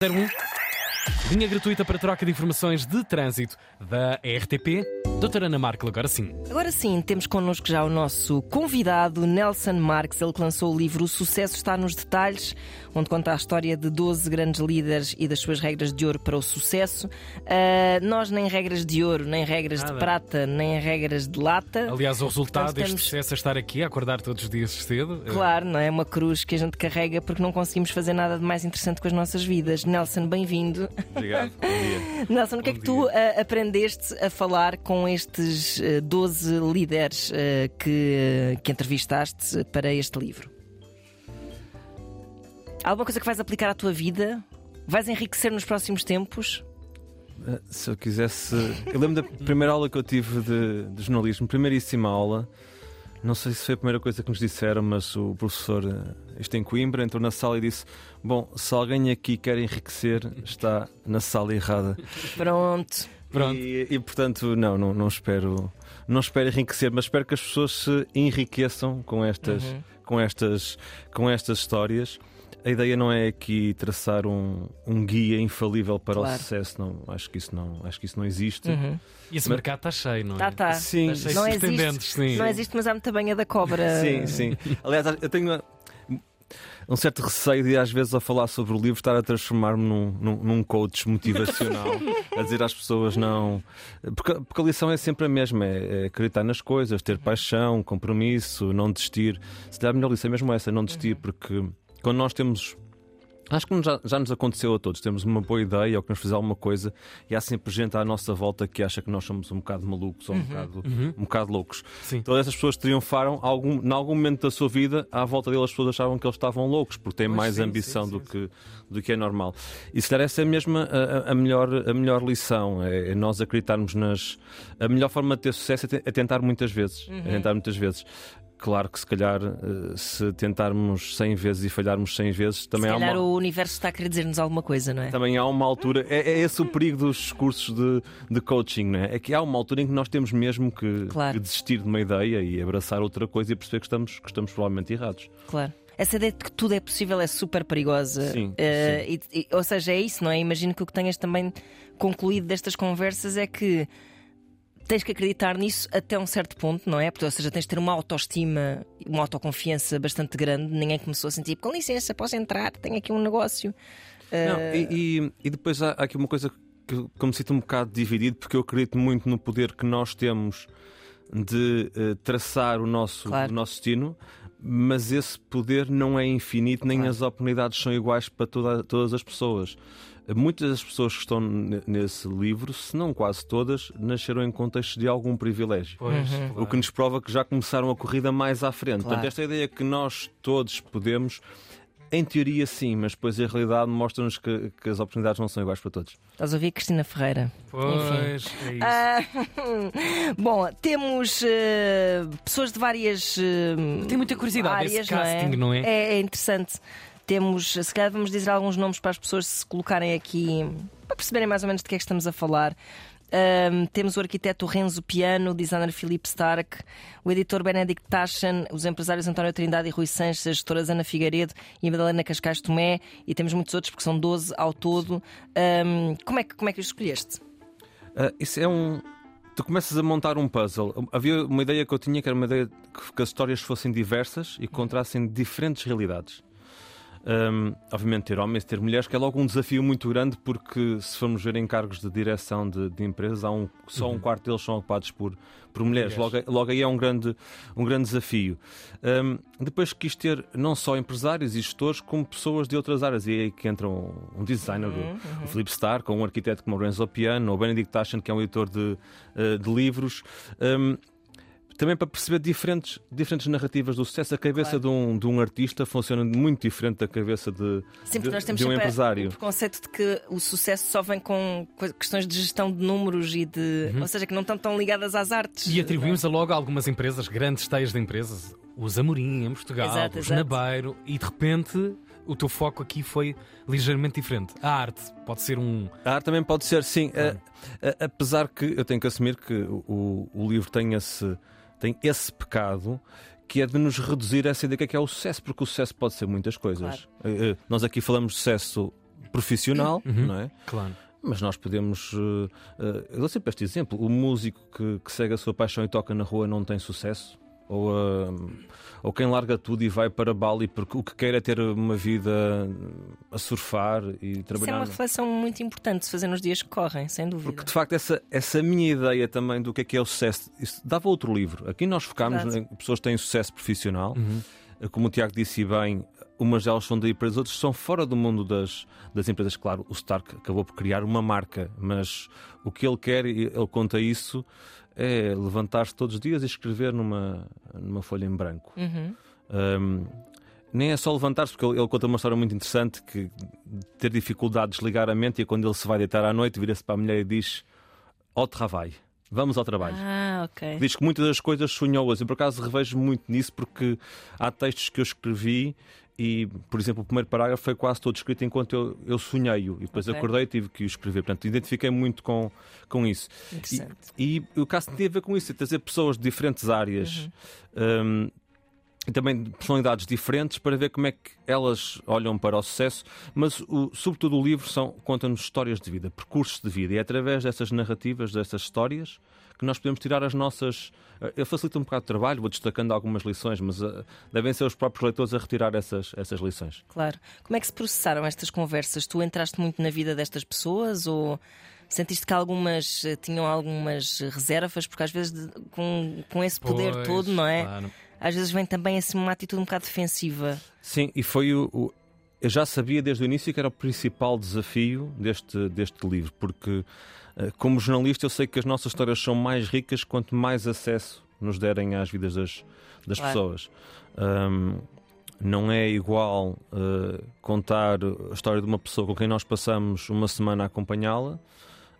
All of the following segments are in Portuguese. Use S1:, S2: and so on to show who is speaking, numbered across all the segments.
S1: 01 Linha gratuita para troca de informações de trânsito da RTP. Doutora Ana Markel, agora sim.
S2: Agora sim, temos connosco já o nosso convidado, Nelson Marques. Ele que lançou o livro O Sucesso Está nos Detalhes, onde conta a história de 12 grandes líderes e das suas regras de ouro para o sucesso. Uh, nós nem regras de ouro, nem regras Nada. de prata, nem regras de lata.
S1: Aliás, o resultado deste sucesso é estar aqui a acordar todos os dias cedo.
S2: Claro, não é uma cruz que a gente carrega porque não conseguimos fazer nada de mais interessante com as nossas vidas. Nelson, bem-vindo.
S3: Obrigado. Bom dia.
S2: Nelson, o que é que tu uh, aprendeste a falar com estes uh, 12 líderes uh, que, que entrevistaste para este livro? Alguma coisa que vais aplicar à tua vida? Vais enriquecer nos próximos tempos?
S3: Se eu quisesse. Eu lembro da primeira aula que eu tive de, de jornalismo, primeiríssima aula. Não sei se foi a primeira coisa que nos disseram, mas o professor, este em Coimbra, entrou na sala e disse: Bom, se alguém aqui quer enriquecer, está na sala errada.
S2: Pronto.
S3: Pronto. E, e portanto, não, não, não espero. Não espero enriquecer, mas espero que as pessoas se enriqueçam com estas, uhum. com estas, com estas histórias a ideia não é aqui traçar um, um guia infalível para claro. o sucesso, não, acho que isso não, acho que isso não existe. Uhum.
S1: E esse mas... mercado está cheio, não é?
S2: Está, está.
S3: Sim,
S2: está cheio não, existe, sim. não existe, mas há muita banha da cobra.
S3: Sim, sim. Aliás, eu tenho um certo receio de, às vezes, ao falar sobre o livro, estar a transformar-me num, num, num, coach motivacional, a dizer às pessoas não. Porque, porque, a lição é sempre a mesma: é, é acreditar nas coisas, ter paixão, compromisso, não desistir. Se der a melhor lição é mesmo essa, não desistir, uhum. porque quando nós temos Acho que já, já, nos aconteceu a todos. Temos uma boa ideia ou que nos fizer alguma coisa e há sempre gente à nossa volta que acha que nós somos um bocado malucos ou um, uhum. bocado, uhum. um bocado loucos. Sim. Todas essas pessoas triunfaram. Algum, em algum momento da sua vida, à volta deles, as pessoas achavam que eles estavam loucos porque têm pois mais sim, ambição sim, do, que, do que é normal. E se calhar essa é mesmo a, a, melhor, a melhor lição. É, é, nós acreditarmos nas. A melhor forma de ter sucesso é, é tentar muitas vezes. Uhum. É tentar muitas vezes. Claro que se calhar eh, se tentarmos 100 vezes e falharmos 100 vezes também
S2: se calhar
S3: uma...
S2: o universo está a querer dizer-nos alguma coisa, não é?
S3: Também há uma altura, é, é esse o perigo dos cursos de, de coaching, não é? É que há uma altura em que nós temos mesmo que, claro. que desistir de uma ideia e abraçar outra coisa e perceber que estamos, que estamos provavelmente errados.
S2: Claro. Essa ideia de que tudo é possível é super perigosa.
S3: Sim, uh,
S2: sim. E, e, ou seja, é isso, não é? Imagino que o que tenhas também concluído destas conversas é que tens que acreditar nisso até um certo ponto, não é? Porque, ou seja, tens de ter uma autoestima, uma autoconfiança bastante grande. Ninguém começou a sentir, com licença, posso entrar, tenho aqui um negócio.
S3: Não, uh... e, e, e, depois há, há, aqui uma coisa que, que me sinto um bocado dividido, porque eu acredito muito no poder que nós temos de uh, traçar o nosso, claro. o nosso destino, mas esse poder não é infinito, nem claro. as oportunidades são iguais para toda, todas as pessoas. Muitas das pessoas que estão nesse livro, se não quase todas, nasceram em contextos de algum privilégio.
S1: Pois, uhum. claro.
S3: O que nos prova que já começaram a corrida mais à frente. Claro. Portanto, esta ideia que nós todos podemos em teoria, sim, mas depois a realidade mostra-nos que, que, as oportunidades não são iguais para todos.
S2: Estás a ouvir Cristina Ferreira?
S1: Pois, Enfim. é isso. Ah,
S2: bom, temos uh, pessoas de várias. Uh,
S1: Tem muita curiosidade
S2: áreas,
S1: esse casting,
S2: não
S1: é?
S2: Não é? é? é interessante. Temos, se calhar vamos dizer alguns nomes para as pessoas se colocarem aqui para perceberem mais ou menos de que é que estamos a falar. Um, temos o arquiteto Renzo Piano, o designer Filipe Stark, o editor Benedict Taschen, os empresários António Trindade e Rui Sanches, as gestoras Ana Figueiredo e Madalena Cascais Tomé, e temos muitos outros, porque são 12 ao todo. Um, como, é que, como é que os escolheste?
S3: Uh, isso é um. Tu começas a montar um puzzle. Havia uma ideia que eu tinha que era uma ideia que as histórias fossem diversas e contrassem diferentes realidades. Um, obviamente, ter homens, ter mulheres, que é logo um desafio muito grande, porque se formos ver encargos de direção de, de empresas, há um, só um uhum. quarto deles são ocupados por, por mulheres. Logo, logo aí é um grande, um grande desafio. Um, depois quis ter não só empresários e gestores, como pessoas de outras áreas. E é aí que entra um, um designer, uhum, uhum. o Felipe Starr, com um arquiteto como o Renzo Piano, ou o Benedict Taschen, que é um editor de, uh, de livros. Um, também para perceber diferentes, diferentes narrativas do sucesso. A cabeça claro. de, um, de um artista funciona muito diferente da cabeça de,
S2: Sempre
S3: de,
S2: nós temos
S3: de um empresário.
S2: O preconceito de que o sucesso só vem com questões de gestão de números e de. Uhum. Ou seja, que não estão tão ligadas às artes.
S1: E atribuímos a logo a algumas empresas, grandes teias de empresas, os Amorim em Portugal, exato, os exato. Nabeiro, e de repente o teu foco aqui foi ligeiramente diferente. A arte pode ser um.
S3: A arte também pode ser, sim. A, a, apesar que eu tenho que assumir que o, o livro tem esse tem esse pecado que é de nos reduzir essa ideia que é, que é o sucesso, porque o sucesso pode ser muitas coisas. Claro. Uh, nós aqui falamos de sucesso profissional, uhum. não é?
S1: Claro.
S3: Mas nós podemos. Uh, uh, eu dou sempre este exemplo: o músico que, que segue a sua paixão e toca na rua não tem sucesso ou, uh, ou quem larga tudo e vai para Bali porque o que quer é ter uma vida a surfar e trabalhar. Isso é
S2: uma reflexão muito importante de se fazer nos dias que correm, sem dúvida.
S3: Porque de facto, essa, essa minha ideia também do que é que é o sucesso, isso dava outro livro. Aqui nós focámos em pessoas que têm sucesso profissional. Uhum. Como o Tiago disse bem, umas delas são daí para as outras, são fora do mundo das, das empresas. Claro, o Stark acabou por criar uma marca, mas o que ele quer, ele conta isso é levantar-se todos os dias e escrever numa, numa folha em branco. Uhum. Um, nem é só levantar-se, porque ele, ele, conta uma história muito interessante que ter dificuldade de desligar a mente e quando ele se vai deitar à noite, vira-se para a mulher e diz: Ao trabalho. Vamos ao trabalho.
S2: Ah, ok.
S3: Diz que muitas das coisas sonhou-as. Eu, por acaso, revejo muito nisso porque há textos que eu escrevi e, por exemplo, o primeiro parágrafo foi quase todo escrito enquanto eu, eu sonhei-o e depois okay. acordei e tive que o escrever. Portanto, identifiquei muito com, com isso.
S2: Interessante.
S3: E, e o caso tem a ver com isso, é trazer pessoas de diferentes áreas. Uhum. Um, e também personalidades diferentes para ver como é que elas olham para o sucesso, mas o, sobretudo o livro são conta-nos histórias de vida, percursos de vida, e é através dessas narrativas, dessas histórias, que nós podemos tirar as nossas. Eh, eu facilito um bocado de trabalho, vou destacando algumas lições, mas uh, devem ser os próprios leitores a retirar essas, essas lições.
S2: Claro. Como é que se processaram estas conversas? Tu entraste muito na vida destas pessoas ou sentiste que algumas eh, tinham algumas reservas? Porque às vezes de, com, com esse poder pois, todo, não é? Claro. Às vezes vem também assim uma atitude um bocado defensiva.
S3: Sim, e foi o, o eu já sabia desde o início que era o principal desafio deste, deste livro, porque eh, como jornalista, eu sei que as nossas histórias são mais ricas quanto mais acesso nos derem às vidas das, das claro. pessoas. Um, não é igual uh, contar a história de uma pessoa com quem nós passamos uma semana a acompanhá-la,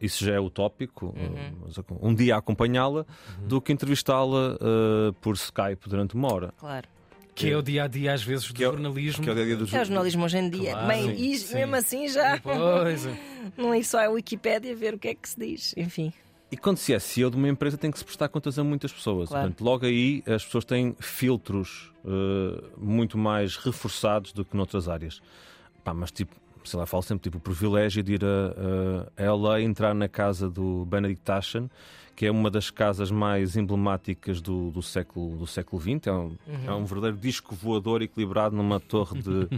S3: isso já é utópico, uhum. um dia a acompanhá-la, uhum. do que entrevistá-la uh, por Skype durante uma hora.
S2: Claro.
S1: Que é o dia a dia, às vezes, do que é, jornalismo.
S2: Que é, o dia -dia do... é o jornalismo hoje em dia. Claro, Bem, sim, e sim. mesmo assim já. Pois. Não é só a Wikipédia ver o que é que se diz. Enfim.
S3: E quando se é CEO de uma empresa, tem que se prestar contas a muitas pessoas. Claro. Portanto, logo aí as pessoas têm filtros uh, muito mais reforçados do que noutras áreas. Pá, mas tipo, sei lá, falo sempre tipo o privilégio de ir a, a, LA entrar na casa do Benedict Taschen que é uma das casas mais emblemáticas do, do século do século XX. É um, uhum. é um verdadeiro disco voador equilibrado numa torre de,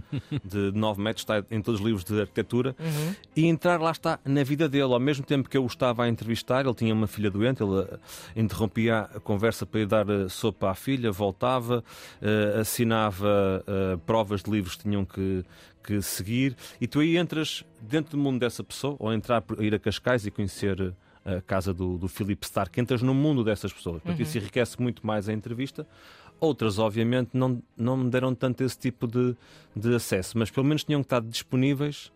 S3: de 9 metros, está em todos os livros de arquitetura. Uhum. E entrar lá está na vida dele. Ao mesmo tempo que eu o estava a entrevistar, ele tinha uma filha doente, ele uh, interrompia a conversa para ir dar uh, sopa à filha, voltava, uh, assinava uh, provas de livros que tinham que, que seguir, e tu aí entras dentro do mundo dessa pessoa, ou entrar, ir a Cascais e conhecer a casa do, do Philip Stark, entras no mundo dessas pessoas, porque uhum. isso enriquece muito mais a entrevista. Outras, obviamente, não, não me deram tanto esse tipo de, de acesso, mas pelo menos tinham que estar disponíveis.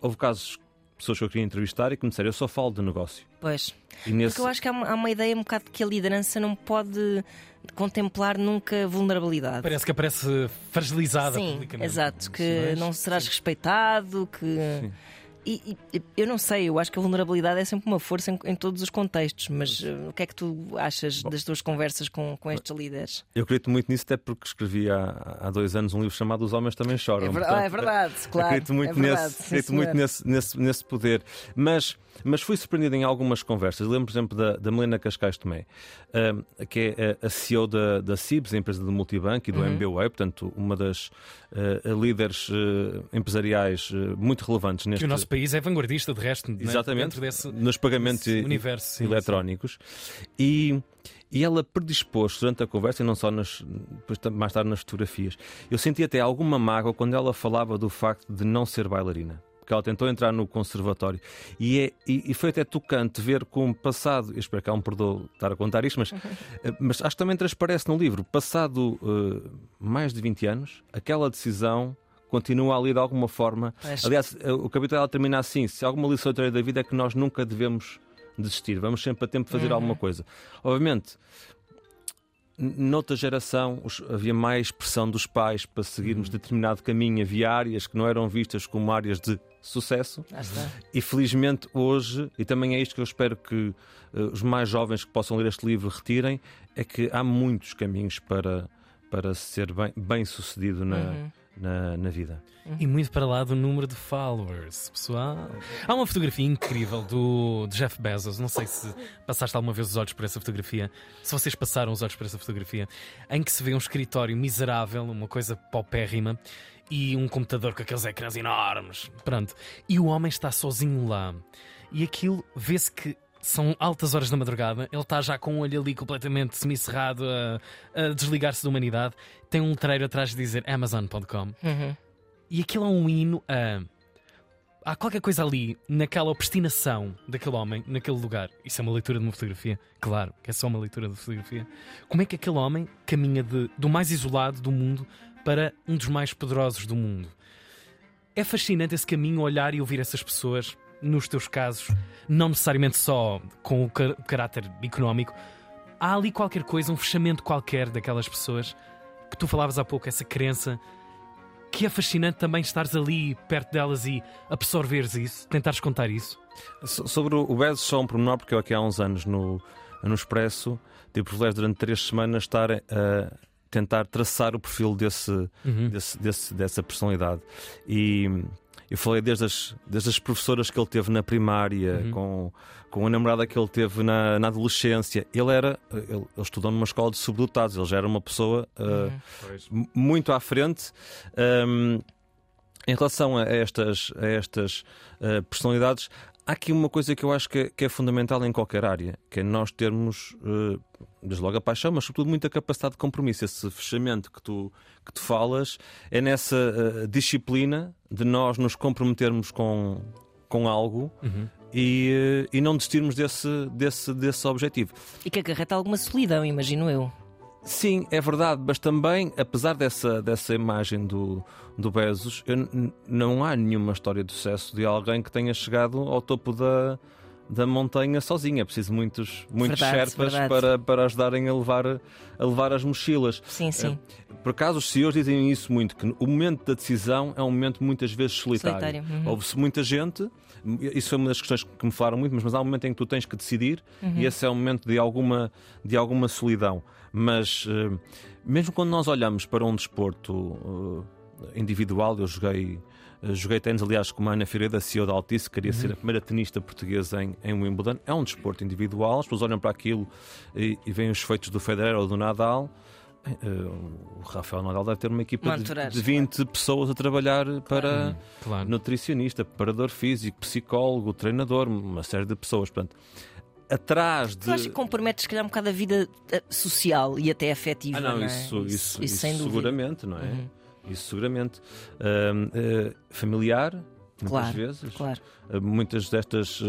S3: Houve casos pessoas que eu queria entrevistar e que me disseram, eu só falo de negócio.
S2: Pois. E nesse... Porque eu acho que há uma, há uma, ideia um bocado de que a liderança não pode contemplar nunca vulnerabilidade.
S1: Parece que aparece fragilizada
S2: Sim,
S1: publicamente.
S2: Exato, que não serás Sim. respeitado, que. Sim. E, e, eu não sei, eu acho que a vulnerabilidade é sempre uma força em, em todos os contextos, mas uh, o que é que tu achas Bom, das tuas conversas com, com estes líderes?
S3: Eu acredito muito nisso, até porque escrevi há, há dois anos um livro chamado Os Homens Também Choram.
S2: É, ver, portanto, é verdade, claro.
S3: Acredito muito,
S2: é verdade,
S3: nesse, acredito muito nesse, nesse, nesse poder. Mas mas fui surpreendido em algumas conversas. Lembro, por exemplo, da, da Melena Cascais Tomé, uh, que é a CEO da, da CIBS, a empresa do Multibanco e do uhum. MBWay, portanto, uma das uh, líderes uh, empresariais muito relevantes neste.
S1: Que país é vanguardista, de resto,
S3: é? exatamente, desse, nos pagamentos universo, sim, eletrónicos. Sim. E. E ela predispôs durante a conversa, e não só nas, mais tarde nas fotografias. Eu senti até alguma mágoa quando ela falava do facto de não ser bailarina porque ela tentou entrar no conservatório. E, é, e, e foi até tocante ver como passado, eu espero que ela me perdoe estar a contar isto, mas, eh, mas acho que também transparece no livro, passado uh, mais de 20 anos, aquela decisão continua ali de alguma forma. Aliás, eh, o capítulo ela termina assim: se alguma lição da vida é que nós nunca devemos desistir, vamos sempre a tempo de fazer uhum. alguma coisa. Obviamente, noutra geração havia mais pressão dos pais para seguirmos uhum. determinado caminho, havia áreas que não eram vistas como áreas de sucesso. E felizmente hoje, e também é isto que eu espero que uh, os mais jovens que possam ler este livro retirem, é que há muitos caminhos para, para ser bem, bem sucedido na, uhum. Na, na vida.
S1: E muito para lá do número de followers, pessoal. Há uma fotografia incrível do Jeff Bezos. Não sei se passaste alguma vez os olhos por essa fotografia. Se vocês passaram os olhos por essa fotografia, em que se vê um escritório miserável, uma coisa paupérrima, e um computador com aqueles ecrãs enormes. Pronto. E o homem está sozinho lá. E aquilo vê-se que são altas horas da madrugada, ele está já com o olho ali completamente semicerrado a, a desligar-se da humanidade. Tem um letreiro atrás de dizer Amazon.com.
S2: Uhum.
S1: E aquilo é um hino a. Há qualquer coisa ali, naquela obstinação daquele homem, naquele lugar. Isso é uma leitura de uma fotografia, claro, que é só uma leitura de fotografia. Como é que aquele homem caminha de, do mais isolado do mundo para um dos mais poderosos do mundo? É fascinante esse caminho, olhar e ouvir essas pessoas, nos teus casos, não necessariamente só com o car caráter económico. Há ali qualquer coisa, um fechamento qualquer daquelas pessoas que tu falavas há pouco, essa crença que é fascinante também estares ali perto delas e absorveres isso, tentares contar isso.
S3: Sobre o Bezos, só um pormenor, porque eu aqui há uns anos no, no Expresso tive o privilégio durante três semanas estar a tentar traçar o perfil desse, uhum. desse, desse, dessa personalidade. E eu falei desde as, desde as professoras que ele teve na primária, uhum. com, com a namorada que ele teve na, na adolescência. Ele era ele, ele, estudou numa escola de subdotados, ele já era uma pessoa uh, uhum. muito à frente. Um, em relação a estas, a estas uh, personalidades, há aqui uma coisa que eu acho que é, que é fundamental em qualquer área, que é nós termos, uh, desde logo a paixão, mas sobretudo muita capacidade de compromisso. Esse fechamento que tu, que tu falas é nessa uh, disciplina de nós nos comprometermos com, com algo uhum. e, uh, e não desistirmos desse, desse, desse objetivo.
S2: E que acarreta alguma solidão, imagino eu.
S3: Sim, é verdade, mas também, apesar dessa, dessa imagem do, do Bezos, eu, não há nenhuma história de sucesso de alguém que tenha chegado ao topo da, da montanha sozinho. É preciso muitos, muitos verdade, Sherpas verdade. Para, para ajudarem a levar, a levar as mochilas.
S2: Sim, sim.
S3: Eh, por acaso, os senhores dizem isso muito: que o momento da decisão é um momento muitas vezes solitário. solitário. Uhum. Houve-se muita gente, isso foi uma das questões que me falaram muito, mas, mas há um momento em que tu tens que decidir uhum. e esse é um momento de alguma, de alguma solidão. Mas uh, mesmo quando nós olhamos para um desporto uh, individual, eu joguei. Uh, joguei tênis, aliás, com a Ana Figueiredo, CEO da Altice, queria uhum. ser a primeira tenista portuguesa em, em Wimbledon. É um desporto individual, as pessoas olham para aquilo e, e veem os feitos do Federer ou do Nadal. Uh, o Rafael Nadal deve ter uma equipa de, de 20 claro. pessoas a trabalhar para claro. nutricionista, preparador físico, psicólogo, treinador, uma série de pessoas. Portanto, atrás de.
S2: Eu acho que compromete, se calhar, um bocado a vida eh, social e até afetiva. Ah, não,
S3: não é? isso, isso, isso, isso, isso seguramente, não é? Uhum. Isso seguramente. Uh, uh, familiar, muitas
S2: claro,
S3: vezes.
S2: Claro.
S3: Uh, muitas destas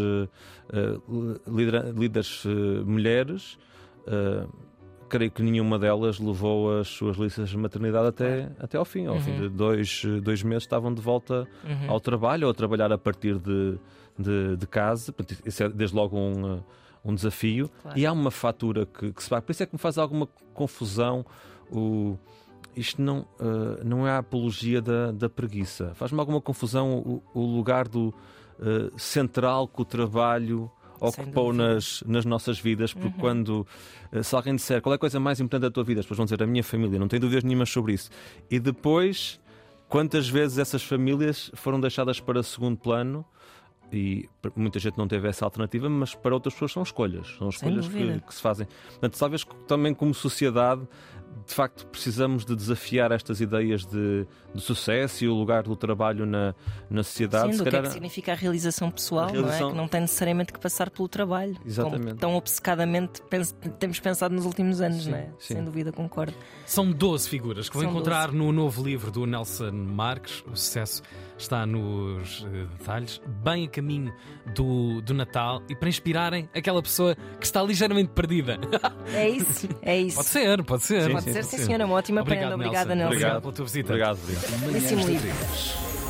S3: líderes mulheres creio que nenhuma delas levou as suas listas de maternidade até, até ao fim. Ao uhum. fim de dois, dois meses estavam de volta uhum. ao trabalho ou a trabalhar a partir de, de, de casa. Isso é desde logo um, um desafio. Claro. E há uma fatura que, que se paga. Por isso é que me faz alguma confusão o isto não, uh, não é a apologia da, da preguiça. Faz-me alguma confusão o, o lugar do uh, central que o trabalho ocupou nas, nas nossas vidas, porque uhum. quando eh, se alguém disser qual é a coisa mais importante da tua vida, as pessoas vão dizer a minha família, não tenho dúvidas nenhuma sobre isso. E depois, quantas vezes essas famílias foram deixadas para segundo plano? e muita gente não teve essa alternativa, mas para outras pessoas são escolhas, são escolhas que, que, se fazem. Portanto, talvez também como sociedade de facto precisamos de desafiar estas ideias de, de sucesso e o lugar do trabalho na, na sociedade.
S2: Sim, do que é que significa a realização pessoal, a realização... não é? Que não tem necessariamente que passar pelo trabalho. Exatamente. Como tão obcecadamente temos pensado nos últimos anos, sim, não é? Sim. Sem dúvida, concordo.
S1: São 12 figuras que vou encontrar 12. no novo livro do Nelson Marques, O Sucesso está nos uh, detalhes, bem a caminho do, do Natal e para inspirarem aquela pessoa que está ligeiramente perdida.
S2: É isso, é isso.
S1: Pode ser, pode ser.
S2: Sim, pode ser, sim, senhora. Uma ótima
S1: Obrigado,
S2: Obrigada, Nelson.
S1: Obrigado pela tua visita.
S3: Obrigado, obrigado.
S2: Belíssimo livro.